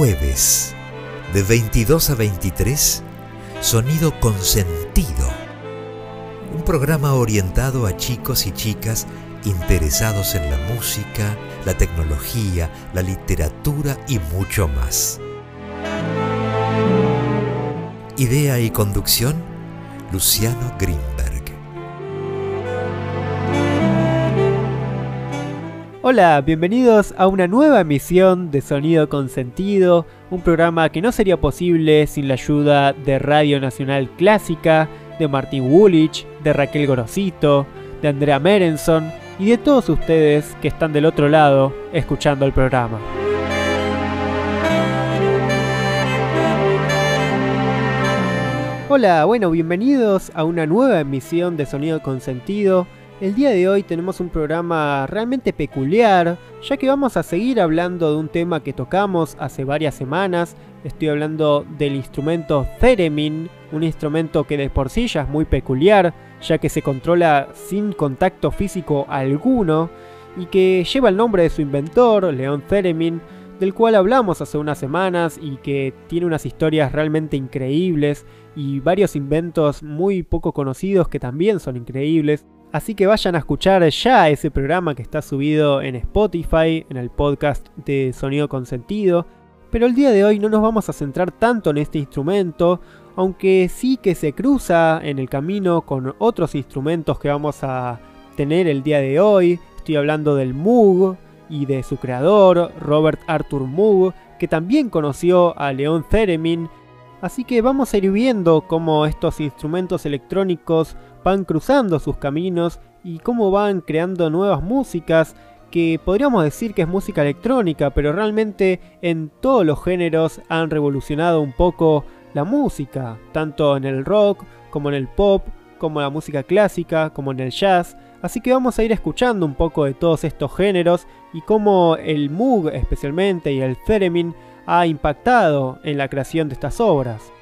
jueves, de 22 a 23, Sonido con Sentido. Un programa orientado a chicos y chicas interesados en la música, la tecnología, la literatura y mucho más. Idea y conducción, Luciano Greenberg. Hola, bienvenidos a una nueva emisión de Sonido con Sentido, un programa que no sería posible sin la ayuda de Radio Nacional Clásica, de Martín Woolwich, de Raquel Gorosito, de Andrea Merenson y de todos ustedes que están del otro lado escuchando el programa. Hola, bueno, bienvenidos a una nueva emisión de Sonido con Sentido. El día de hoy tenemos un programa realmente peculiar, ya que vamos a seguir hablando de un tema que tocamos hace varias semanas. Estoy hablando del instrumento Theremin, un instrumento que de por sí ya es muy peculiar, ya que se controla sin contacto físico alguno y que lleva el nombre de su inventor, León Theremin, del cual hablamos hace unas semanas y que tiene unas historias realmente increíbles y varios inventos muy poco conocidos que también son increíbles. Así que vayan a escuchar ya ese programa que está subido en Spotify, en el podcast de Sonido con Sentido. Pero el día de hoy no nos vamos a centrar tanto en este instrumento, aunque sí que se cruza en el camino con otros instrumentos que vamos a tener el día de hoy. Estoy hablando del Moog y de su creador, Robert Arthur Moog, que también conoció a León Theremin. Así que vamos a ir viendo cómo estos instrumentos electrónicos van cruzando sus caminos y cómo van creando nuevas músicas que podríamos decir que es música electrónica, pero realmente en todos los géneros han revolucionado un poco la música, tanto en el rock como en el pop, como en la música clásica, como en el jazz. Así que vamos a ir escuchando un poco de todos estos géneros y cómo el Moog especialmente y el Theremin ha impactado en la creación de estas obras.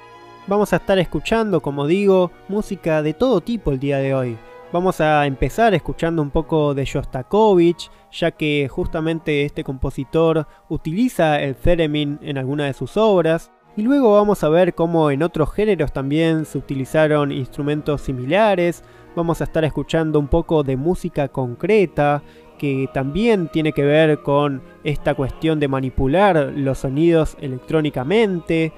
Vamos a estar escuchando, como digo, música de todo tipo el día de hoy. Vamos a empezar escuchando un poco de Shostakovich, ya que justamente este compositor utiliza el theremin en alguna de sus obras. Y luego vamos a ver cómo en otros géneros también se utilizaron instrumentos similares. Vamos a estar escuchando un poco de música concreta que también tiene que ver con esta cuestión de manipular los sonidos electrónicamente.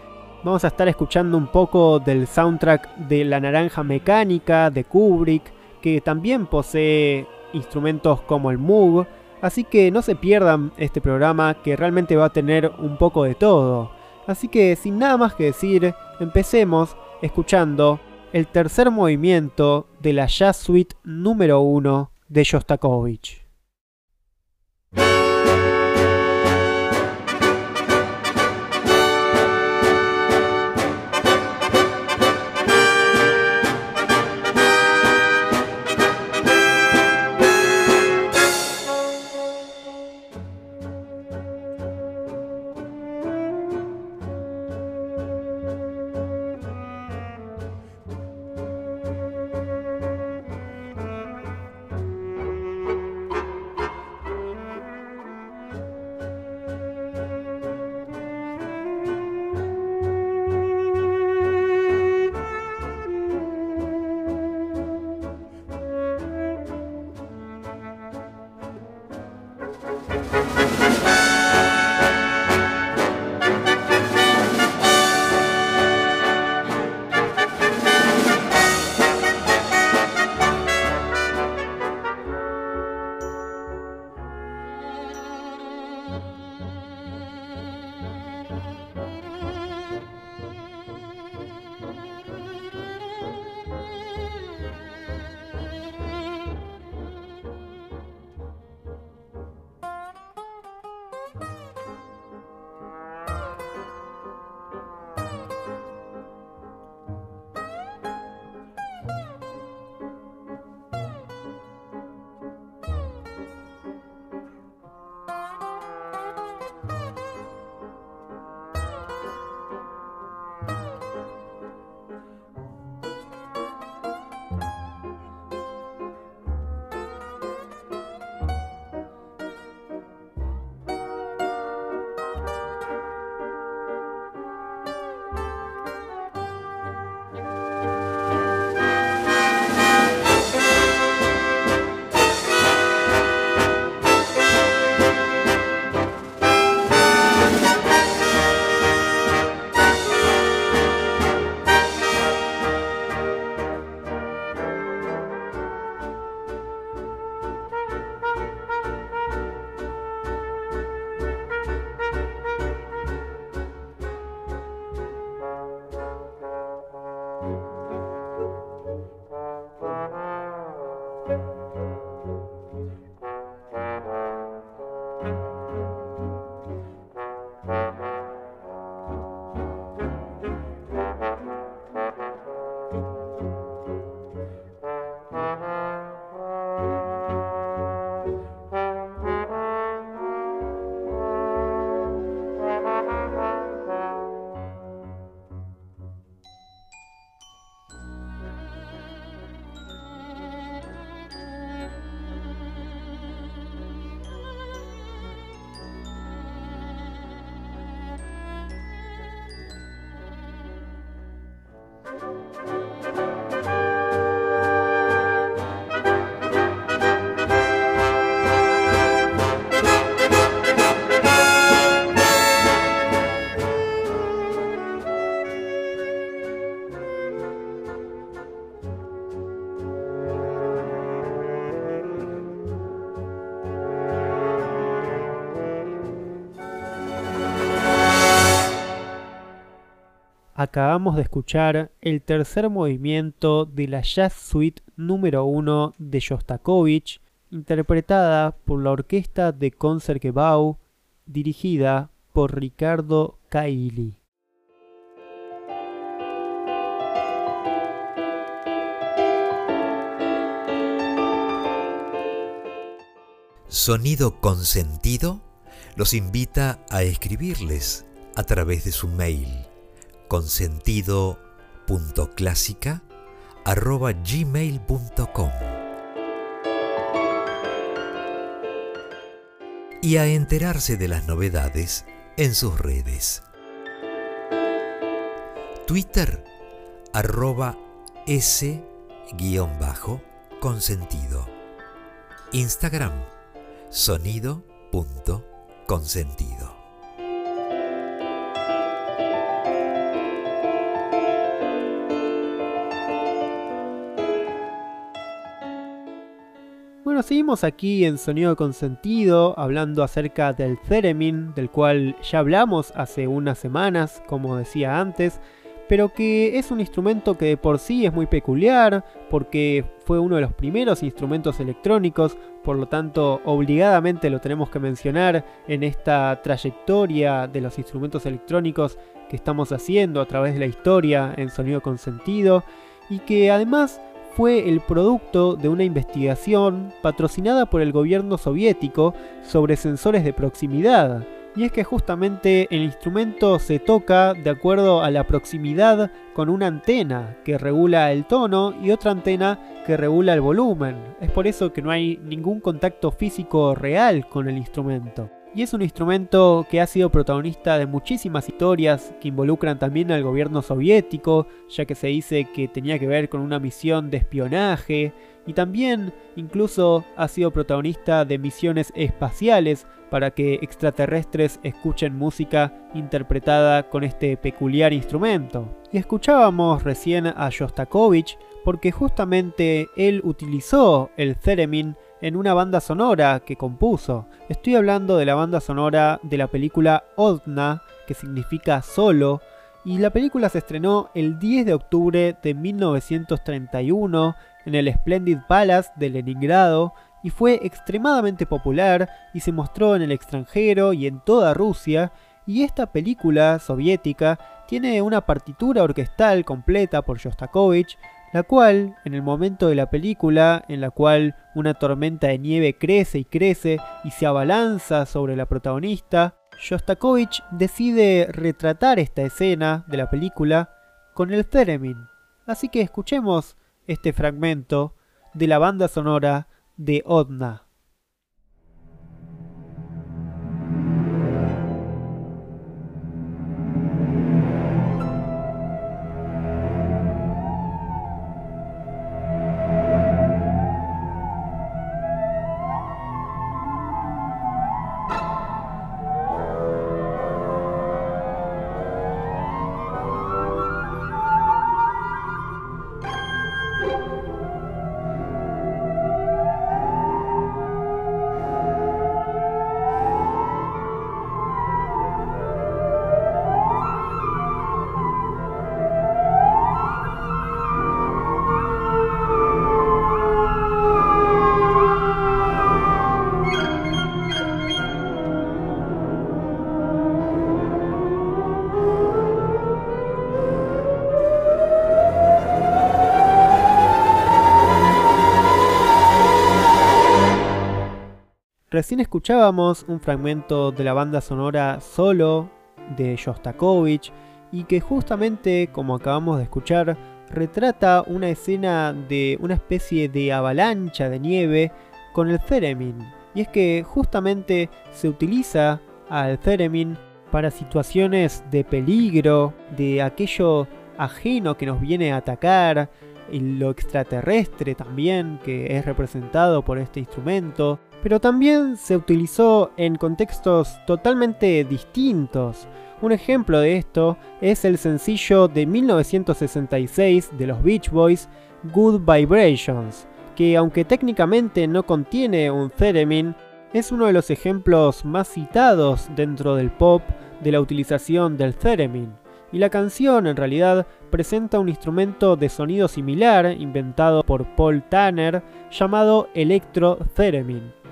Vamos a estar escuchando un poco del soundtrack de La Naranja Mecánica de Kubrick, que también posee instrumentos como el Moog. Así que no se pierdan este programa que realmente va a tener un poco de todo. Así que sin nada más que decir, empecemos escuchando el tercer movimiento de la Jazz Suite número 1 de Shostakovich. Acabamos de escuchar el tercer movimiento de la Jazz Suite número 1 de Shostakovich, interpretada por la orquesta de Concertgebouw, dirigida por Ricardo Cailli. Sonido Consentido los invita a escribirles a través de su mail consentido.clásica.gmail.com y a enterarse de las novedades en sus redes. Twitter arroba s-consentido. Instagram sonido.consentido. seguimos aquí en Sonido con Sentido, hablando acerca del Theremin, del cual ya hablamos hace unas semanas, como decía antes, pero que es un instrumento que de por sí es muy peculiar, porque fue uno de los primeros instrumentos electrónicos, por lo tanto obligadamente lo tenemos que mencionar en esta trayectoria de los instrumentos electrónicos que estamos haciendo a través de la historia en Sonido con Sentido, y que además fue el producto de una investigación patrocinada por el gobierno soviético sobre sensores de proximidad. Y es que justamente el instrumento se toca de acuerdo a la proximidad con una antena que regula el tono y otra antena que regula el volumen. Es por eso que no hay ningún contacto físico real con el instrumento. Y es un instrumento que ha sido protagonista de muchísimas historias que involucran también al gobierno soviético, ya que se dice que tenía que ver con una misión de espionaje, y también incluso ha sido protagonista de misiones espaciales para que extraterrestres escuchen música interpretada con este peculiar instrumento. Y escuchábamos recién a Shostakovich porque justamente él utilizó el theremin en una banda sonora que compuso. Estoy hablando de la banda sonora de la película Odna, que significa solo, y la película se estrenó el 10 de octubre de 1931 en el Splendid Palace de Leningrado y fue extremadamente popular y se mostró en el extranjero y en toda Rusia, y esta película soviética tiene una partitura orquestal completa por Shostakovich, la cual, en el momento de la película, en la cual una tormenta de nieve crece y crece y se abalanza sobre la protagonista, Shostakovich decide retratar esta escena de la película con el theremin. Así que escuchemos este fragmento de la banda sonora de Odna. Recién escuchábamos un fragmento de la banda sonora Solo de Shostakovich y que justamente, como acabamos de escuchar, retrata una escena de una especie de avalancha de nieve con el Theremin. Y es que justamente se utiliza al Theremin para situaciones de peligro, de aquello ajeno que nos viene a atacar, y lo extraterrestre también que es representado por este instrumento, pero también se utilizó en contextos totalmente distintos. Un ejemplo de esto es el sencillo de 1966 de los Beach Boys, Good Vibrations, que aunque técnicamente no contiene un theremin, es uno de los ejemplos más citados dentro del pop de la utilización del theremin. Y la canción en realidad presenta un instrumento de sonido similar inventado por Paul Tanner llamado Electro Theremin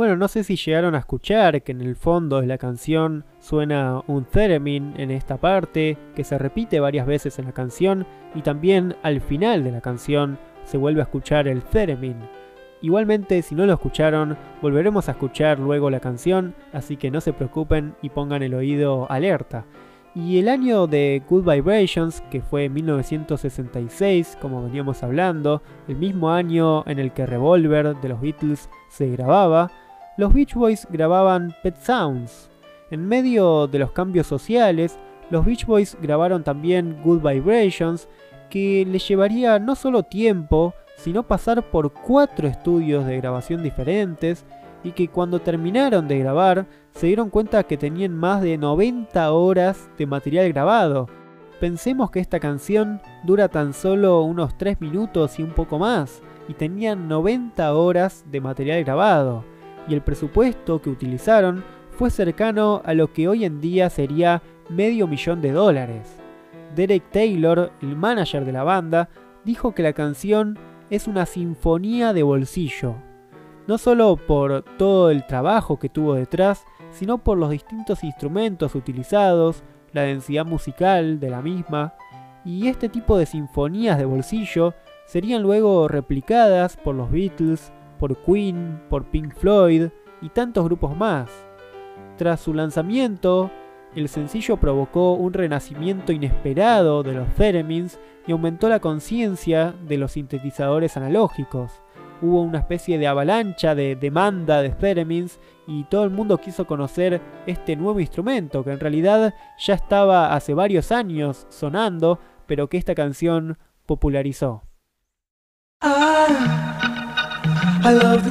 Bueno, no sé si llegaron a escuchar que en el fondo de la canción suena un theremin en esta parte, que se repite varias veces en la canción, y también al final de la canción se vuelve a escuchar el theremin. Igualmente, si no lo escucharon, volveremos a escuchar luego la canción, así que no se preocupen y pongan el oído alerta. Y el año de Good Vibrations, que fue 1966, como veníamos hablando, el mismo año en el que Revolver de los Beatles se grababa, los Beach Boys grababan Pet Sounds. En medio de los cambios sociales, los Beach Boys grabaron también Good Vibrations, que les llevaría no solo tiempo, sino pasar por cuatro estudios de grabación diferentes, y que cuando terminaron de grabar se dieron cuenta que tenían más de 90 horas de material grabado. Pensemos que esta canción dura tan solo unos 3 minutos y un poco más, y tenían 90 horas de material grabado y el presupuesto que utilizaron fue cercano a lo que hoy en día sería medio millón de dólares. Derek Taylor, el manager de la banda, dijo que la canción es una sinfonía de bolsillo, no solo por todo el trabajo que tuvo detrás, sino por los distintos instrumentos utilizados, la densidad musical de la misma, y este tipo de sinfonías de bolsillo serían luego replicadas por los Beatles, por Queen, por Pink Floyd y tantos grupos más. Tras su lanzamiento, el sencillo provocó un renacimiento inesperado de los theremins y aumentó la conciencia de los sintetizadores analógicos. Hubo una especie de avalancha de demanda de theremins y todo el mundo quiso conocer este nuevo instrumento que en realidad ya estaba hace varios años sonando, pero que esta canción popularizó. Ah. I love the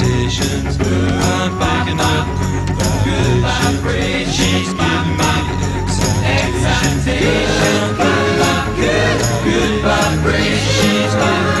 excitations. I'm picking up good vibrations. She's giving me the excitations. Good, good, good vibrations.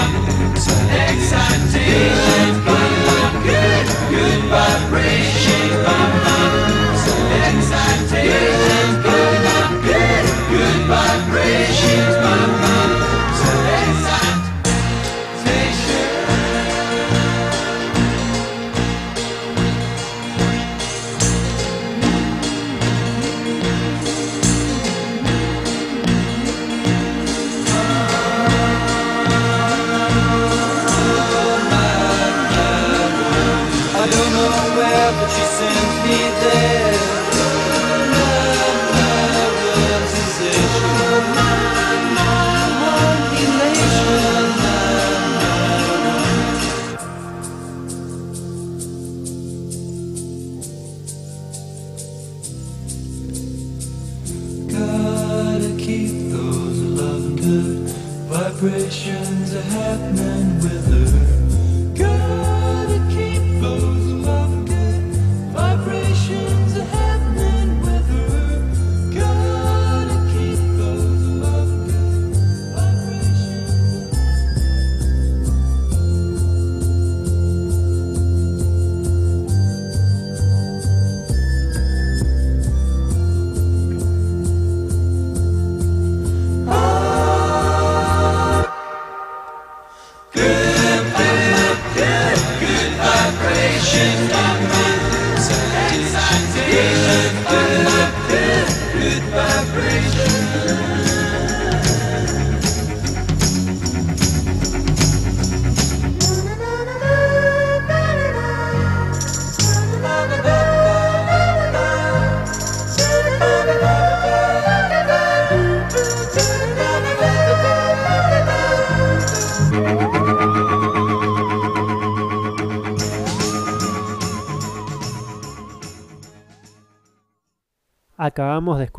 are happening with her. Gotta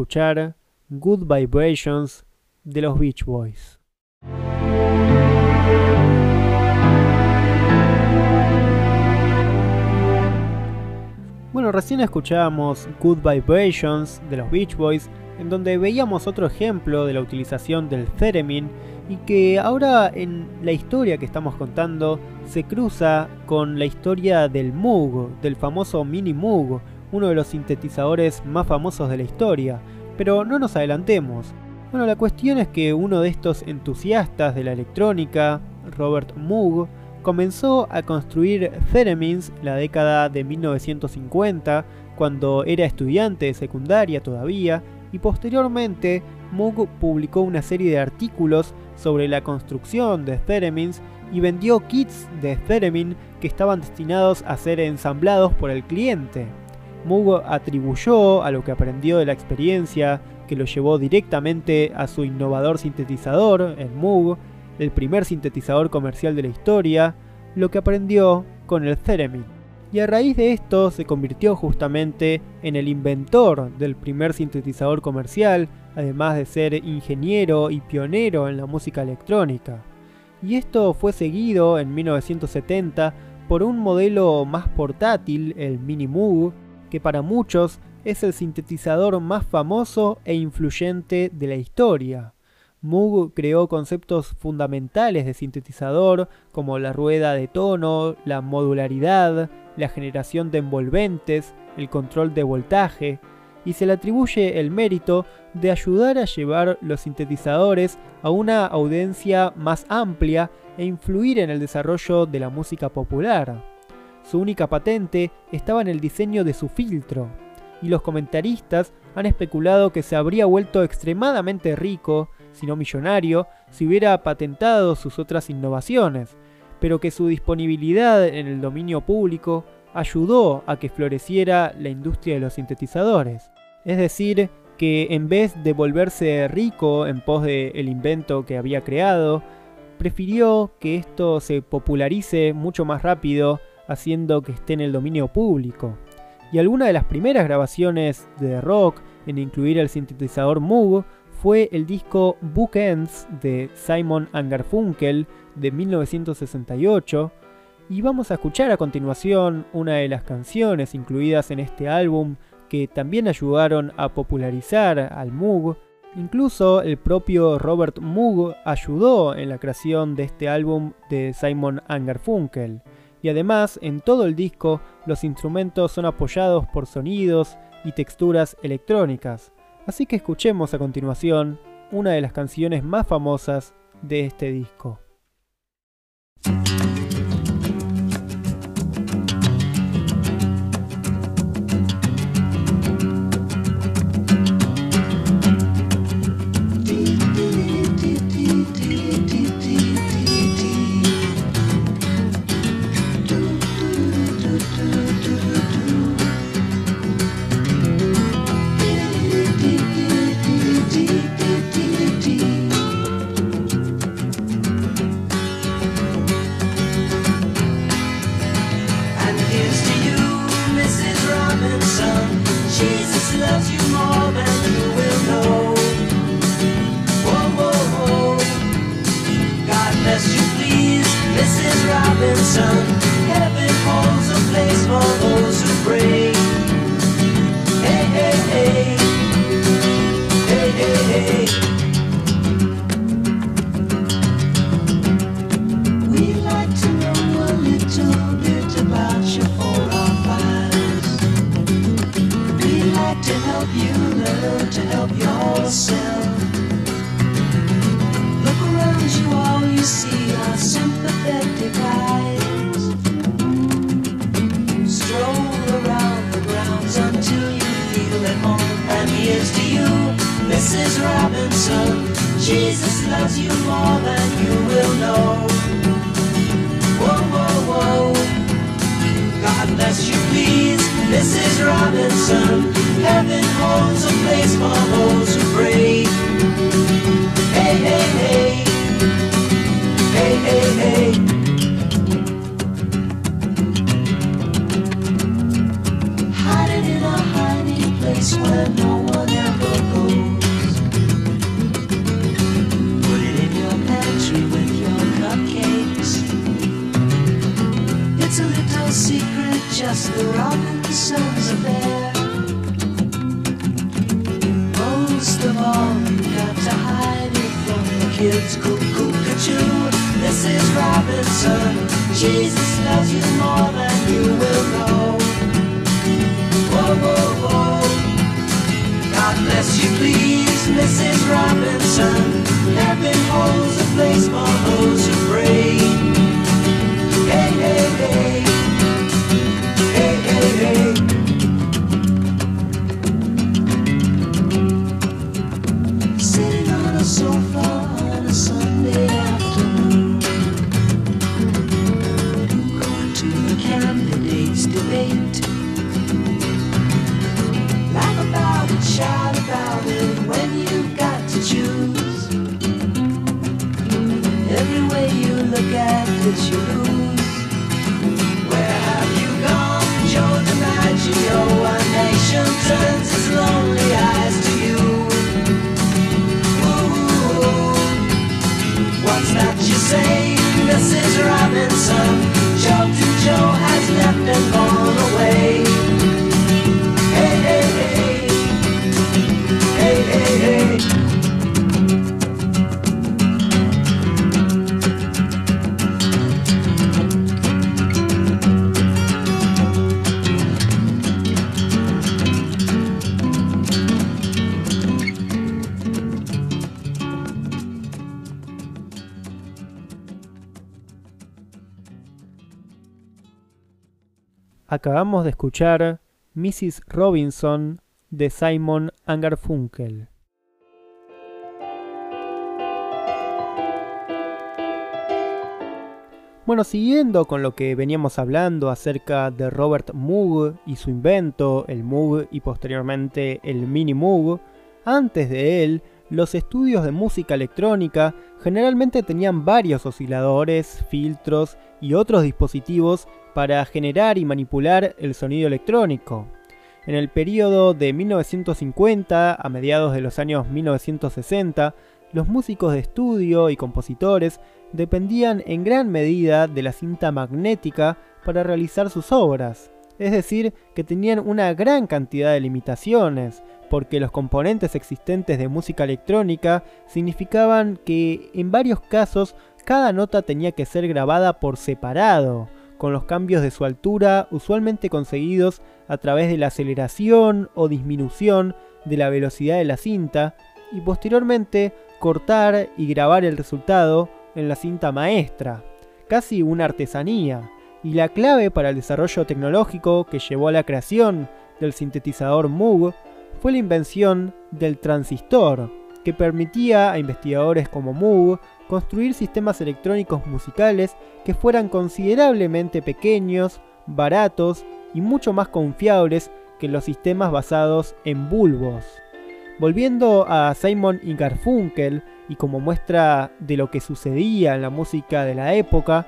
escuchar Good Vibrations de los Beach Boys. Bueno, recién escuchábamos Good Vibrations de los Beach Boys, en donde veíamos otro ejemplo de la utilización del theremin y que ahora en la historia que estamos contando se cruza con la historia del Moog, del famoso Mini Moog, uno de los sintetizadores más famosos de la historia. Pero no nos adelantemos. Bueno, la cuestión es que uno de estos entusiastas de la electrónica, Robert Moog, comenzó a construir theremins la década de 1950, cuando era estudiante de secundaria todavía, y posteriormente Moog publicó una serie de artículos sobre la construcción de theremins y vendió kits de theremin que estaban destinados a ser ensamblados por el cliente. Moog atribuyó a lo que aprendió de la experiencia que lo llevó directamente a su innovador sintetizador, el Moog, el primer sintetizador comercial de la historia, lo que aprendió con el Theremin. Y a raíz de esto se convirtió justamente en el inventor del primer sintetizador comercial, además de ser ingeniero y pionero en la música electrónica. Y esto fue seguido en 1970 por un modelo más portátil, el Mini Moog, que para muchos es el sintetizador más famoso e influyente de la historia. Moog creó conceptos fundamentales de sintetizador como la rueda de tono, la modularidad, la generación de envolventes, el control de voltaje, y se le atribuye el mérito de ayudar a llevar los sintetizadores a una audiencia más amplia e influir en el desarrollo de la música popular. Su única patente estaba en el diseño de su filtro, y los comentaristas han especulado que se habría vuelto extremadamente rico, si no millonario, si hubiera patentado sus otras innovaciones, pero que su disponibilidad en el dominio público ayudó a que floreciera la industria de los sintetizadores. Es decir, que en vez de volverse rico en pos del invento que había creado, prefirió que esto se popularice mucho más rápido, haciendo que esté en el dominio público. Y alguna de las primeras grabaciones de rock en incluir el sintetizador Moog fue el disco Bookends de Simon Garfunkel de 1968 y vamos a escuchar a continuación una de las canciones incluidas en este álbum que también ayudaron a popularizar al Moog. Incluso el propio Robert Moog ayudó en la creación de este álbum de Simon Garfunkel. Y además, en todo el disco, los instrumentos son apoyados por sonidos y texturas electrónicas. Así que escuchemos a continuación una de las canciones más famosas de este disco. sun. Heaven holds a place for those Acabamos de escuchar Mrs. Robinson de Simon Garfunkel. Bueno, siguiendo con lo que veníamos hablando acerca de Robert Moog y su invento, el Moog y posteriormente el Mini Moog, antes de él, los estudios de música electrónica generalmente tenían varios osciladores, filtros y otros dispositivos para generar y manipular el sonido electrónico. En el periodo de 1950 a mediados de los años 1960, los músicos de estudio y compositores dependían en gran medida de la cinta magnética para realizar sus obras, es decir, que tenían una gran cantidad de limitaciones, porque los componentes existentes de música electrónica significaban que en varios casos cada nota tenía que ser grabada por separado, con los cambios de su altura usualmente conseguidos a través de la aceleración o disminución de la velocidad de la cinta, y posteriormente cortar y grabar el resultado en la cinta maestra, casi una artesanía, y la clave para el desarrollo tecnológico que llevó a la creación del sintetizador Moog fue la invención del transistor, que permitía a investigadores como Moog construir sistemas electrónicos musicales que fueran considerablemente pequeños, baratos y mucho más confiables que los sistemas basados en bulbos. Volviendo a Simon y Garfunkel, y como muestra de lo que sucedía en la música de la época,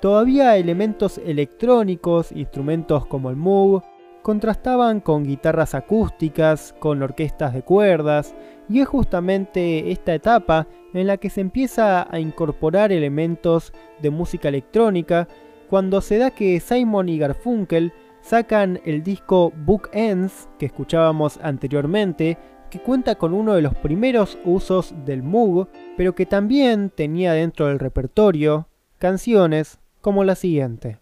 todavía elementos electrónicos, instrumentos como el Moog, contrastaban con guitarras acústicas, con orquestas de cuerdas, y es justamente esta etapa en la que se empieza a incorporar elementos de música electrónica cuando se da que Simon y Garfunkel sacan el disco Book Ends que escuchábamos anteriormente, que cuenta con uno de los primeros usos del Moog, pero que también tenía dentro del repertorio canciones como la siguiente.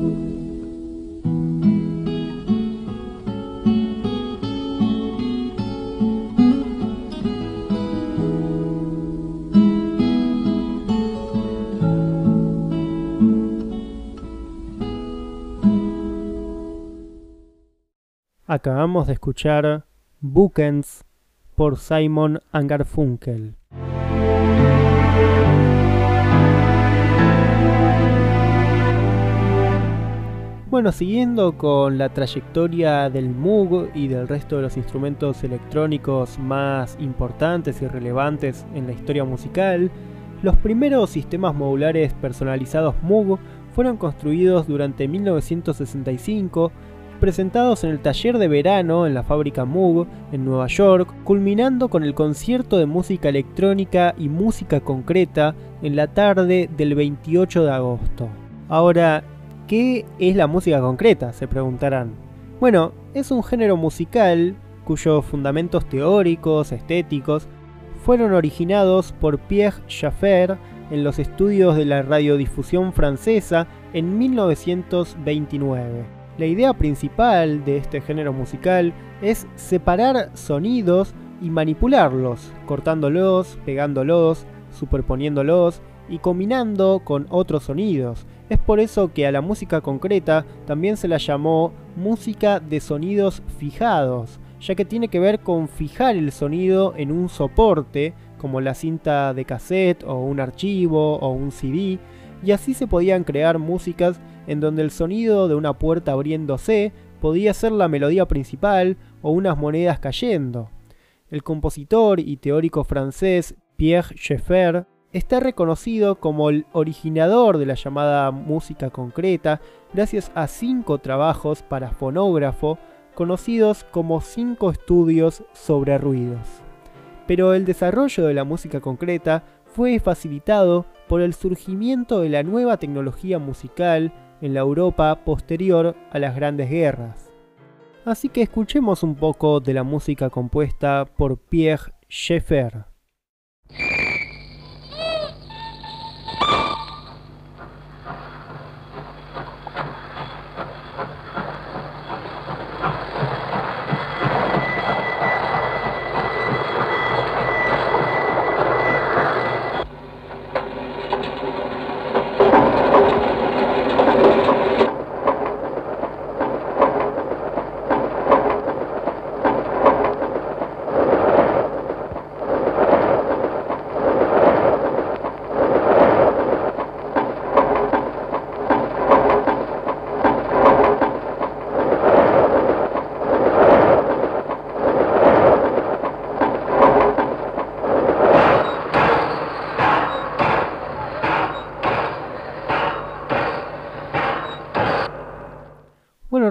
Acabamos de escuchar Bookends por Simon Garfunkel. Bueno, siguiendo con la trayectoria del Moog y del resto de los instrumentos electrónicos más importantes y relevantes en la historia musical, los primeros sistemas modulares personalizados Moog fueron construidos durante 1965 presentados en el taller de verano en la fábrica Moog en Nueva York, culminando con el concierto de música electrónica y música concreta en la tarde del 28 de agosto. Ahora, ¿qué es la música concreta? se preguntarán. Bueno, es un género musical cuyos fundamentos teóricos, estéticos, fueron originados por Pierre Schaeffer en los estudios de la radiodifusión francesa en 1929. La idea principal de este género musical es separar sonidos y manipularlos, cortándolos, pegándolos, superponiéndolos y combinando con otros sonidos. Es por eso que a la música concreta también se la llamó música de sonidos fijados, ya que tiene que ver con fijar el sonido en un soporte, como la cinta de cassette o un archivo o un CD, y así se podían crear músicas en donde el sonido de una puerta abriéndose podía ser la melodía principal o unas monedas cayendo. El compositor y teórico francés Pierre Schaeffer está reconocido como el originador de la llamada música concreta gracias a cinco trabajos para fonógrafo conocidos como cinco estudios sobre ruidos. Pero el desarrollo de la música concreta fue facilitado por el surgimiento de la nueva tecnología musical en la Europa posterior a las grandes guerras. Así que escuchemos un poco de la música compuesta por Pierre Schaeffer.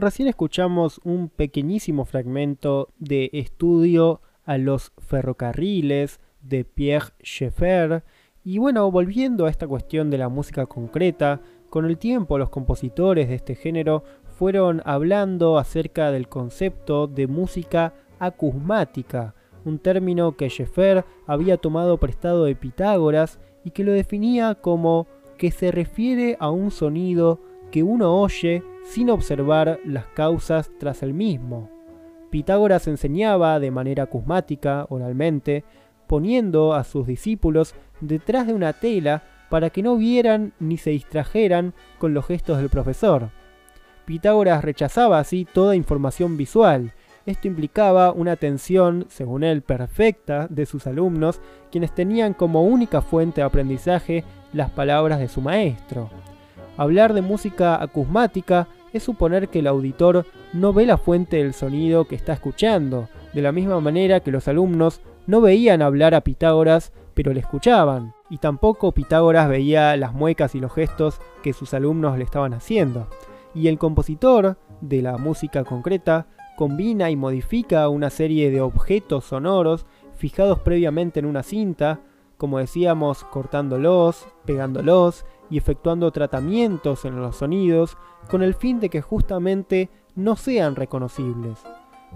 Recién escuchamos un pequeñísimo fragmento de Estudio a los ferrocarriles de Pierre Schaeffer. Y bueno, volviendo a esta cuestión de la música concreta, con el tiempo los compositores de este género fueron hablando acerca del concepto de música acusmática, un término que Schaeffer había tomado prestado de Pitágoras y que lo definía como que se refiere a un sonido que uno oye sin observar las causas tras el mismo. Pitágoras enseñaba de manera acusmática, oralmente, poniendo a sus discípulos detrás de una tela para que no vieran ni se distrajeran con los gestos del profesor. Pitágoras rechazaba así toda información visual. Esto implicaba una atención, según él, perfecta de sus alumnos, quienes tenían como única fuente de aprendizaje las palabras de su maestro. Hablar de música acusmática es suponer que el auditor no ve la fuente del sonido que está escuchando, de la misma manera que los alumnos no veían hablar a Pitágoras, pero le escuchaban, y tampoco Pitágoras veía las muecas y los gestos que sus alumnos le estaban haciendo. Y el compositor de la música concreta combina y modifica una serie de objetos sonoros fijados previamente en una cinta, como decíamos, cortándolos, pegándolos y efectuando tratamientos en los sonidos con el fin de que justamente no sean reconocibles.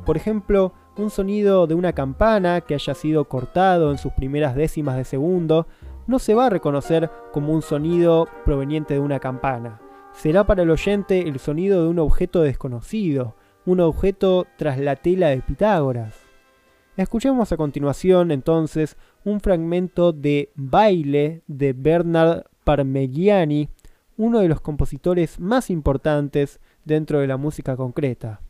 Por ejemplo, un sonido de una campana que haya sido cortado en sus primeras décimas de segundo no se va a reconocer como un sonido proveniente de una campana. Será para el oyente el sonido de un objeto desconocido, un objeto tras la tela de Pitágoras. Escuchemos a continuación entonces un fragmento de Baile de Bernard Parmigiani, uno de los compositores más importantes dentro de la música concreta.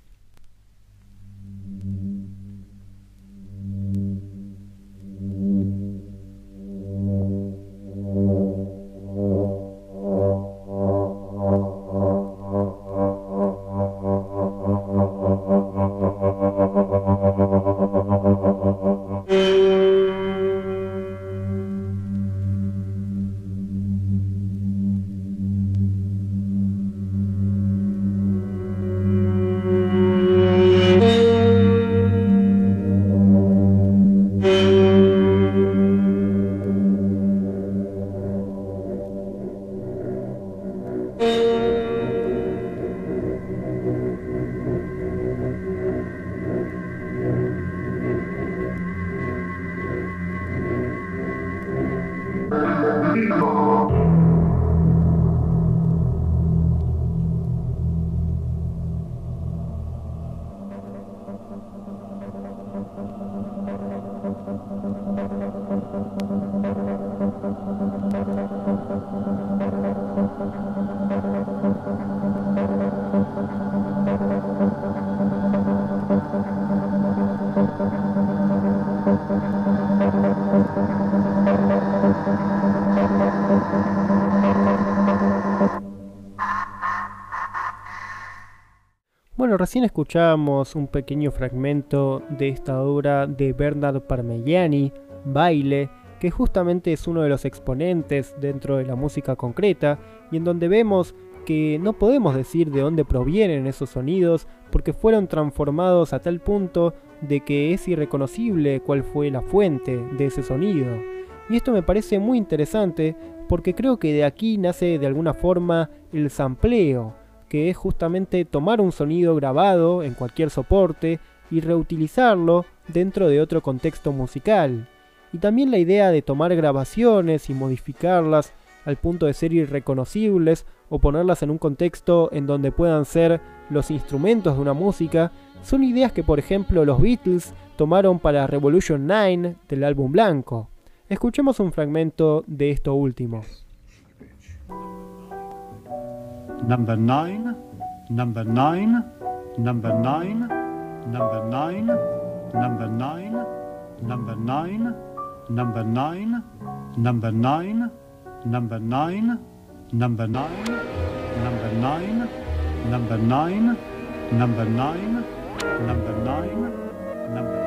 Bueno, recién escuchábamos un pequeño fragmento de esta obra de Bernard Parmigiani, Baile, que justamente es uno de los exponentes dentro de la música concreta y en donde vemos que no podemos decir de dónde provienen esos sonidos porque fueron transformados a tal punto de que es irreconocible cuál fue la fuente de ese sonido. Y esto me parece muy interesante porque creo que de aquí nace de alguna forma el sampleo, que es justamente tomar un sonido grabado en cualquier soporte y reutilizarlo dentro de otro contexto musical. Y también la idea de tomar grabaciones y modificarlas al punto de ser irreconocibles o ponerlas en un contexto en donde puedan ser los instrumentos de una música, son ideas que por ejemplo los Beatles tomaron para Revolution 9 del álbum blanco. Escuchemos un fragmento de esto último. Number nine, number nine, number nine, number nine, number nine, number nine, number nine, number nine, number nine, number nine, number nine, number nine, number nine, number nine, number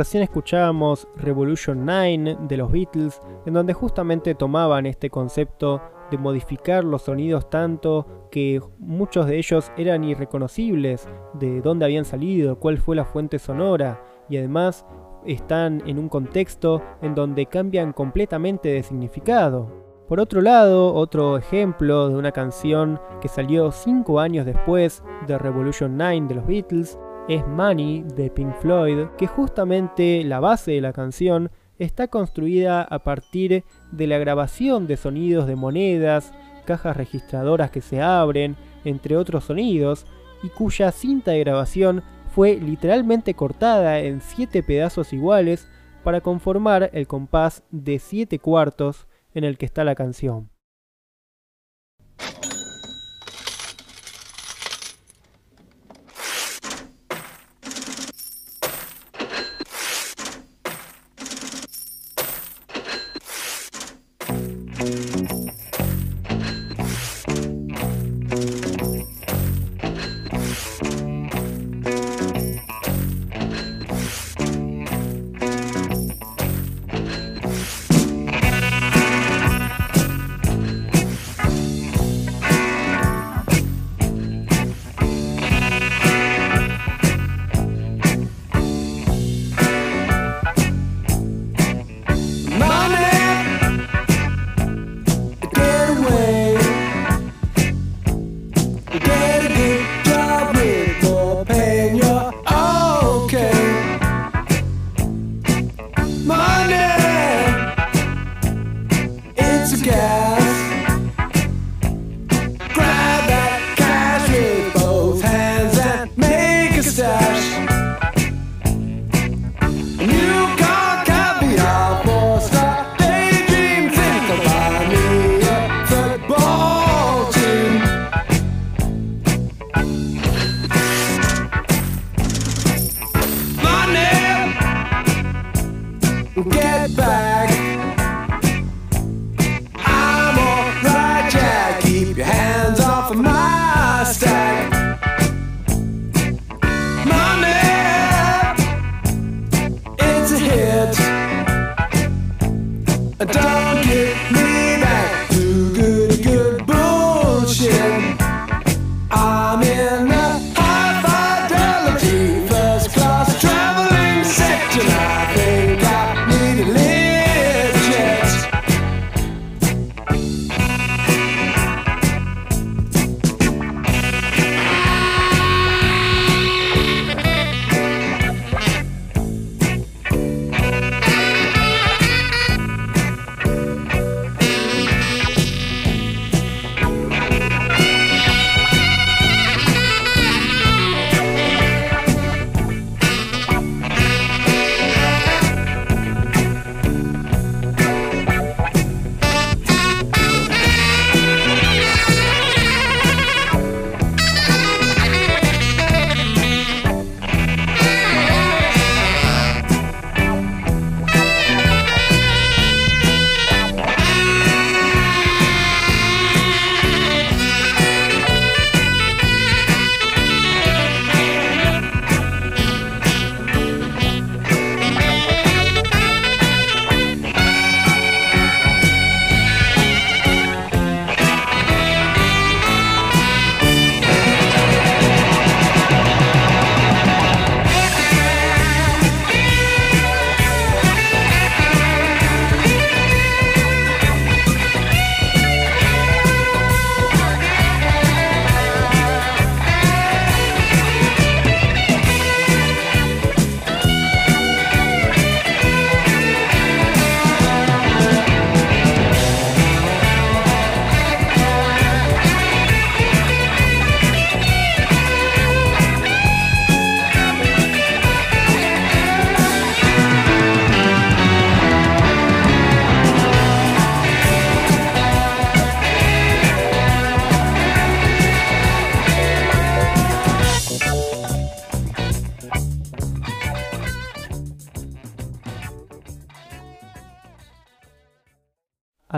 recién escuchábamos Revolution 9 de los Beatles, en donde justamente tomaban este concepto de modificar los sonidos tanto que muchos de ellos eran irreconocibles de dónde habían salido, cuál fue la fuente sonora, y además están en un contexto en donde cambian completamente de significado. Por otro lado, otro ejemplo de una canción que salió 5 años después de Revolution 9 de los Beatles es Money de Pink Floyd, que justamente la base de la canción está construida a partir de la grabación de sonidos de monedas, cajas registradoras que se abren, entre otros sonidos, y cuya cinta de grabación fue literalmente cortada en 7 pedazos iguales para conformar el compás de 7 cuartos en el que está la canción.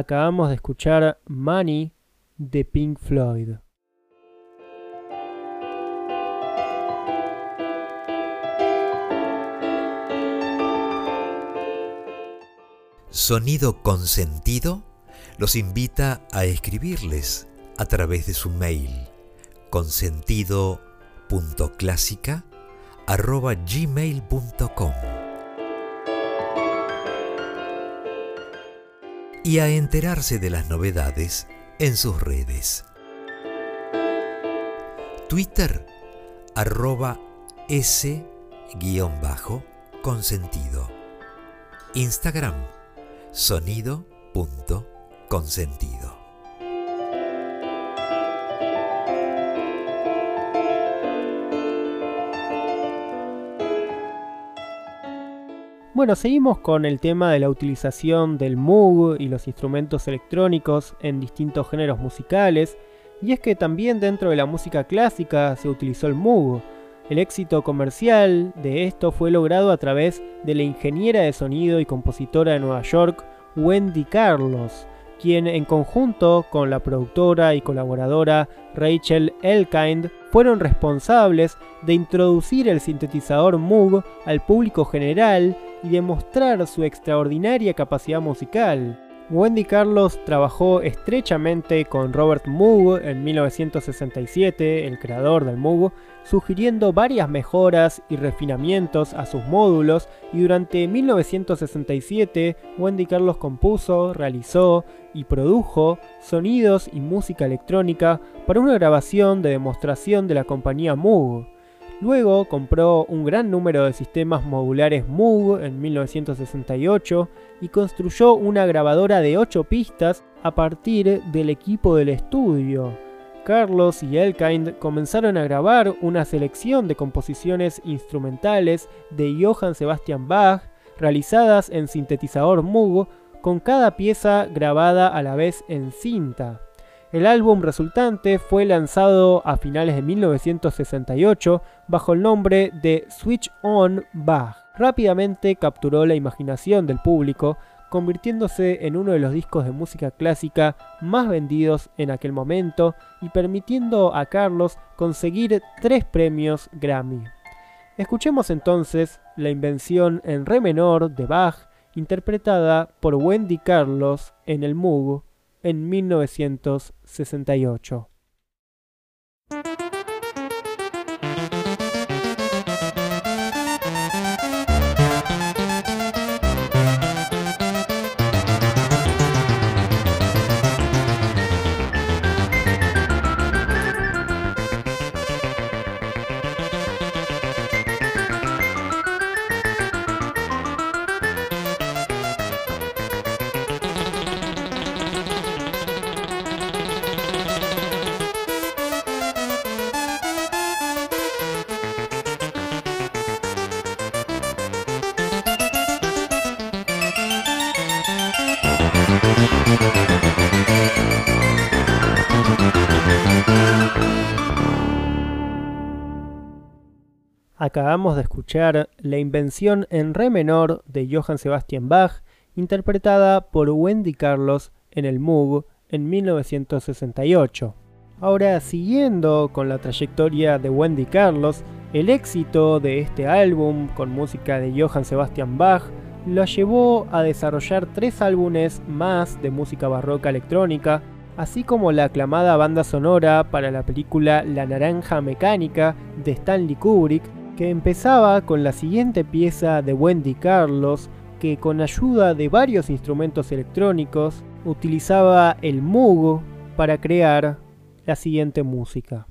Acabamos de escuchar Money de Pink Floyd. Sonido Consentido los invita a escribirles a través de su mail consentido.clásica.gmail.com y a enterarse de las novedades en sus redes. Twitter arroba s guion bajo consentido. Instagram sonido consentido. Bueno, seguimos con el tema de la utilización del Moog y los instrumentos electrónicos en distintos géneros musicales, y es que también dentro de la música clásica se utilizó el Moog. El éxito comercial de esto fue logrado a través de la ingeniera de sonido y compositora de Nueva York, Wendy Carlos, quien en conjunto con la productora y colaboradora Rachel Elkind fueron responsables de introducir el sintetizador Moog al público general y demostrar su extraordinaria capacidad musical. Wendy Carlos trabajó estrechamente con Robert Moog en 1967, el creador del Moog, sugiriendo varias mejoras y refinamientos a sus módulos y durante 1967 Wendy Carlos compuso, realizó y produjo sonidos y música electrónica para una grabación de demostración de la compañía Moog. Luego compró un gran número de sistemas modulares Moog en 1968 y construyó una grabadora de 8 pistas a partir del equipo del estudio. Carlos y Elkind comenzaron a grabar una selección de composiciones instrumentales de Johann Sebastian Bach realizadas en sintetizador Moog con cada pieza grabada a la vez en cinta. El álbum resultante fue lanzado a finales de 1968 bajo el nombre de Switch On Bach. Rápidamente capturó la imaginación del público, convirtiéndose en uno de los discos de música clásica más vendidos en aquel momento y permitiendo a Carlos conseguir tres premios Grammy. Escuchemos entonces la invención en re menor de Bach, interpretada por Wendy Carlos en el Moog en 1968. Acabamos de escuchar la invención en re menor de Johann Sebastian Bach, interpretada por Wendy Carlos en el Moog en 1968. Ahora, siguiendo con la trayectoria de Wendy Carlos, el éxito de este álbum con música de Johann Sebastian Bach lo llevó a desarrollar tres álbumes más de música barroca electrónica, así como la aclamada banda sonora para la película La Naranja Mecánica de Stanley Kubrick, que empezaba con la siguiente pieza de Wendy Carlos, que con ayuda de varios instrumentos electrónicos utilizaba el Moog para crear la siguiente música.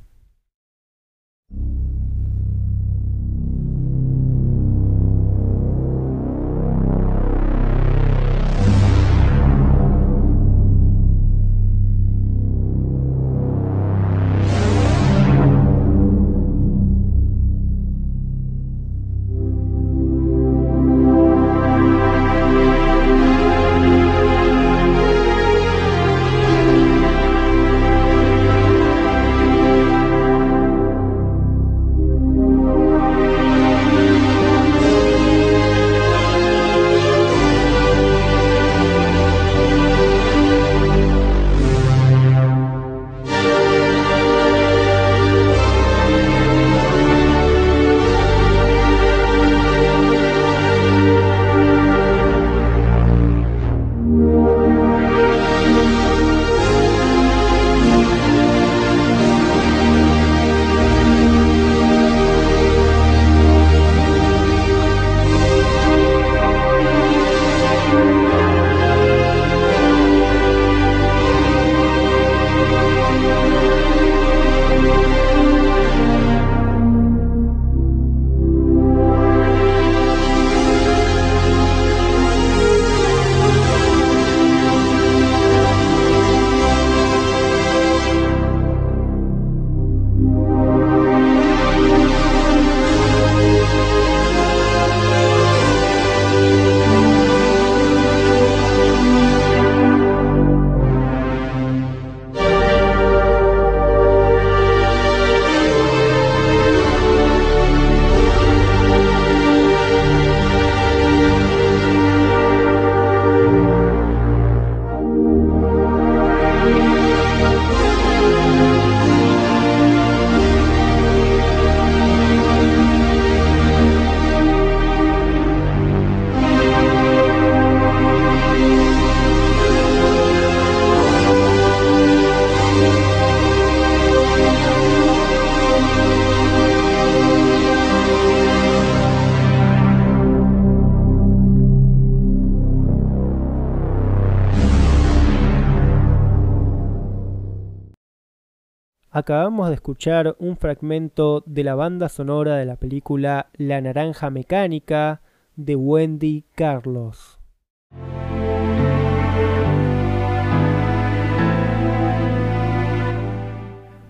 Acabamos de escuchar un fragmento de la banda sonora de la película La Naranja Mecánica de Wendy Carlos.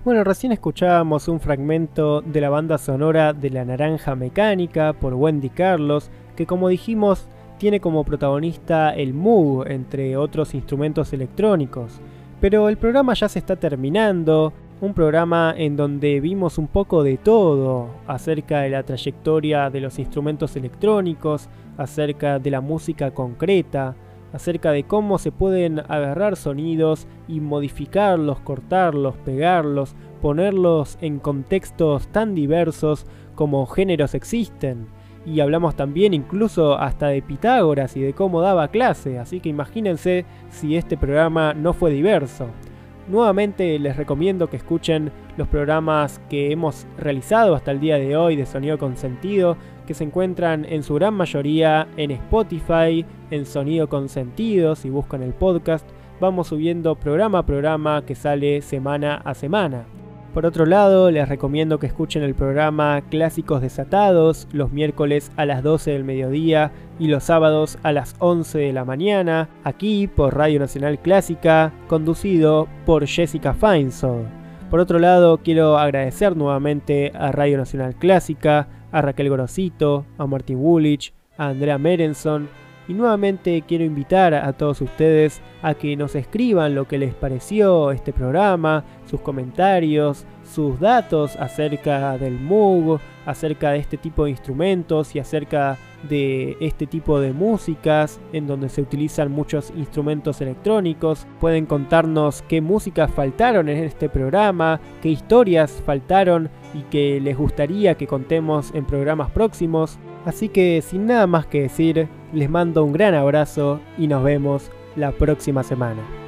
Bueno, recién escuchábamos un fragmento de la banda sonora de La Naranja Mecánica por Wendy Carlos, que como dijimos tiene como protagonista el Moog, entre otros instrumentos electrónicos. Pero el programa ya se está terminando, un programa en donde vimos un poco de todo acerca de la trayectoria de los instrumentos electrónicos, acerca de la música concreta, acerca de cómo se pueden agarrar sonidos y modificarlos, cortarlos, pegarlos, ponerlos en contextos tan diversos como géneros existen. Y hablamos también incluso hasta de Pitágoras y de cómo daba clase, así que imagínense si este programa no fue diverso. Nuevamente les recomiendo que escuchen los programas que hemos realizado hasta el día de hoy de Sonido con Sentido, que se encuentran en su gran mayoría en Spotify, en Sonido con Sentido, si buscan el podcast, vamos subiendo programa a programa que sale semana a semana. Por otro lado, les recomiendo que escuchen el programa Clásicos Desatados los miércoles a las 12 del mediodía y los sábados a las 11 de la mañana, aquí por Radio Nacional Clásica, conducido por Jessica Feinsold. Por otro lado, quiero agradecer nuevamente a Radio Nacional Clásica, a Raquel Gorosito, a Martin Woolwich, a Andrea Merenson y nuevamente quiero invitar a todos ustedes a que nos escriban lo que les pareció este programa, sus comentarios, sus datos acerca del Moog, acerca de este tipo de instrumentos y acerca de este tipo de músicas en donde se utilizan muchos instrumentos electrónicos. Pueden contarnos qué músicas faltaron en este programa, qué historias faltaron y que les gustaría que contemos en programas próximos. Así que sin nada más que decir, les mando un gran abrazo y nos vemos la próxima semana.